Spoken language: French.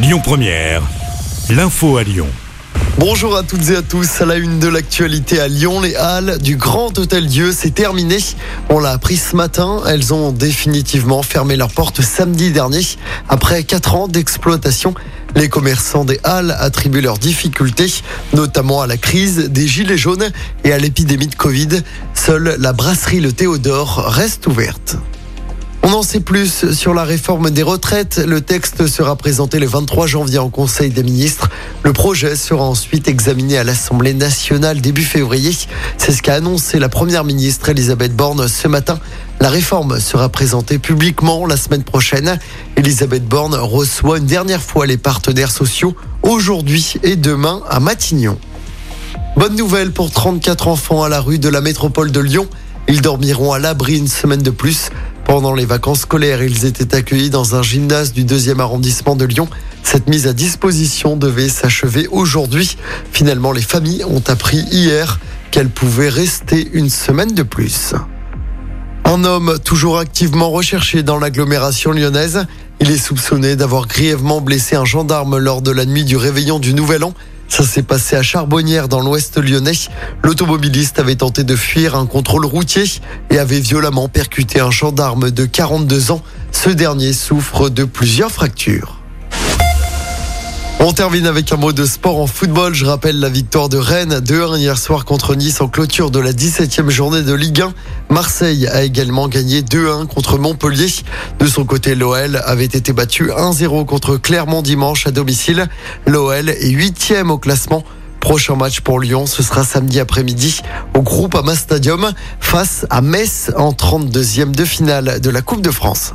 Lyon Première, l'info à Lyon. Bonjour à toutes et à tous. À la une de l'actualité à Lyon, les halles du Grand Hôtel Dieu, c'est terminé. On l'a appris ce matin. Elles ont définitivement fermé leurs portes samedi dernier. Après quatre ans d'exploitation, les commerçants des halles attribuent leurs difficultés, notamment à la crise des gilets jaunes et à l'épidémie de Covid. Seule la brasserie Le Théodore reste ouverte. On en sait plus sur la réforme des retraites. Le texte sera présenté le 23 janvier en Conseil des ministres. Le projet sera ensuite examiné à l'Assemblée nationale début février. C'est ce qu'a annoncé la Première ministre Elisabeth Borne ce matin. La réforme sera présentée publiquement la semaine prochaine. Elisabeth Borne reçoit une dernière fois les partenaires sociaux aujourd'hui et demain à Matignon. Bonne nouvelle pour 34 enfants à la rue de la métropole de Lyon. Ils dormiront à l'abri une semaine de plus. Pendant les vacances scolaires, ils étaient accueillis dans un gymnase du deuxième arrondissement de Lyon. Cette mise à disposition devait s'achever aujourd'hui. Finalement, les familles ont appris hier qu'elles pouvaient rester une semaine de plus. Un homme toujours activement recherché dans l'agglomération lyonnaise. Il est soupçonné d'avoir grièvement blessé un gendarme lors de la nuit du réveillon du Nouvel An. Ça s'est passé à Charbonnières dans l'ouest lyonnais. L'automobiliste avait tenté de fuir un contrôle routier et avait violemment percuté un gendarme de 42 ans. Ce dernier souffre de plusieurs fractures. On termine avec un mot de sport en football. Je rappelle la victoire de Rennes 2-1 hier soir contre Nice en clôture de la 17e journée de Ligue 1. Marseille a également gagné 2-1 contre Montpellier. De son côté, l'OL avait été battu 1-0 contre Clermont dimanche à domicile. L'OL est huitième au classement. Prochain match pour Lyon, ce sera samedi après-midi au groupe Ama Stadium face à Metz en 32e de finale de la Coupe de France.